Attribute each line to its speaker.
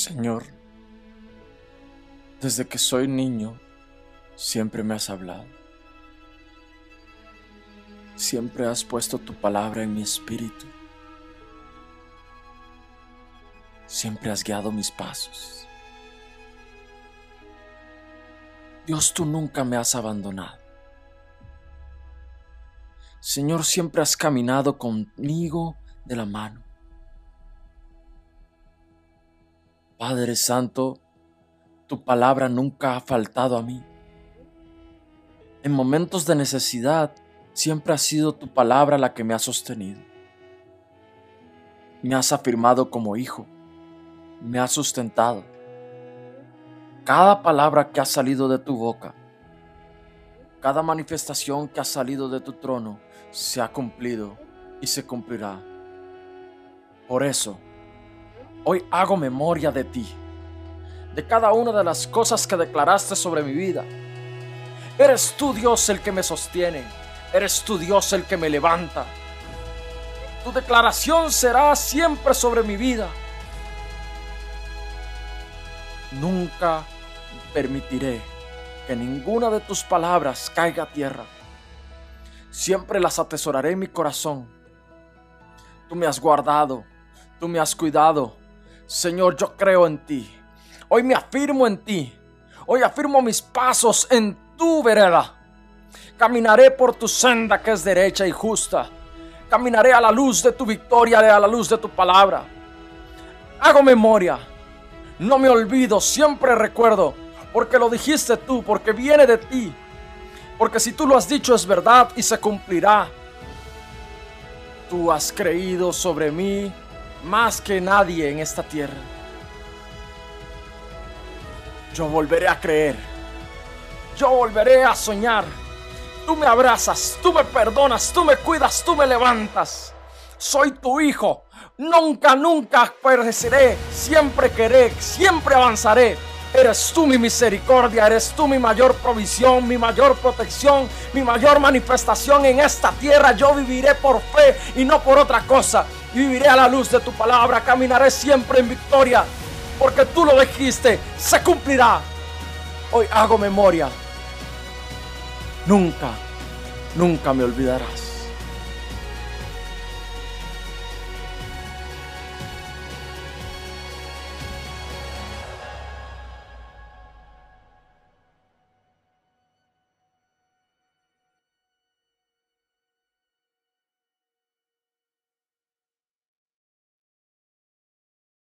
Speaker 1: Señor, desde que soy niño, siempre me has hablado. Siempre has puesto tu palabra en mi espíritu. Siempre has guiado mis pasos. Dios, tú nunca me has abandonado. Señor, siempre has caminado conmigo de la mano. Padre Santo, tu palabra nunca ha faltado a mí. En momentos de necesidad, siempre ha sido tu palabra la que me ha sostenido. Me has afirmado como hijo, me has sustentado. Cada palabra que ha salido de tu boca, cada manifestación que ha salido de tu trono, se ha cumplido y se cumplirá. Por eso, Hoy hago memoria de ti, de cada una de las cosas que declaraste sobre mi vida. Eres tú Dios el que me sostiene, eres tú Dios el que me levanta. Tu declaración será siempre sobre mi vida. Nunca permitiré que ninguna de tus palabras caiga a tierra. Siempre las atesoraré en mi corazón. Tú me has guardado, tú me has cuidado, Señor, yo creo en ti. Hoy me afirmo en ti. Hoy afirmo mis pasos en tu vereda. Caminaré por tu senda que es derecha y justa. Caminaré a la luz de tu victoria, a la luz de tu palabra. Hago memoria. No me olvido, siempre recuerdo. Porque lo dijiste tú, porque viene de ti. Porque si tú lo has dicho es verdad y se cumplirá. Tú has creído sobre mí más que nadie en esta tierra. Yo volveré a creer. Yo volveré a soñar. Tú me abrazas, tú me perdonas, tú me cuidas, tú me levantas. Soy tu hijo. Nunca, nunca pereceré. Siempre queré, siempre avanzaré. Eres tú mi misericordia, eres tú mi mayor provisión, mi mayor protección, mi mayor manifestación en esta tierra. Yo viviré por fe y no por otra cosa viviré a la luz de tu palabra, caminaré siempre en victoria, porque tú lo dijiste, se cumplirá. Hoy hago memoria. Nunca, nunca me olvidarás.